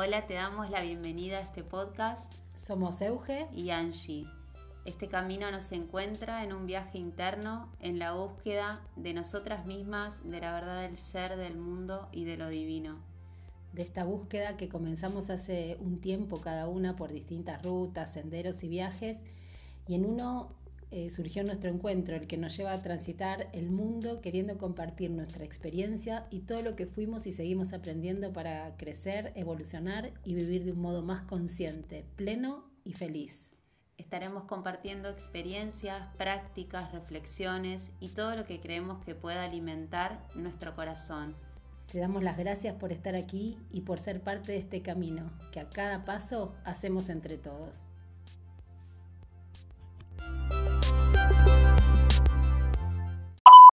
Hola, te damos la bienvenida a este podcast. Somos Euge y Angie. Este camino nos encuentra en un viaje interno, en la búsqueda de nosotras mismas, de la verdad del ser, del mundo y de lo divino. De esta búsqueda que comenzamos hace un tiempo cada una por distintas rutas, senderos y viajes, y en uno eh, surgió nuestro encuentro, el que nos lleva a transitar el mundo queriendo compartir nuestra experiencia y todo lo que fuimos y seguimos aprendiendo para crecer, evolucionar y vivir de un modo más consciente, pleno y feliz. Estaremos compartiendo experiencias, prácticas, reflexiones y todo lo que creemos que pueda alimentar nuestro corazón. Te damos las gracias por estar aquí y por ser parte de este camino que a cada paso hacemos entre todos.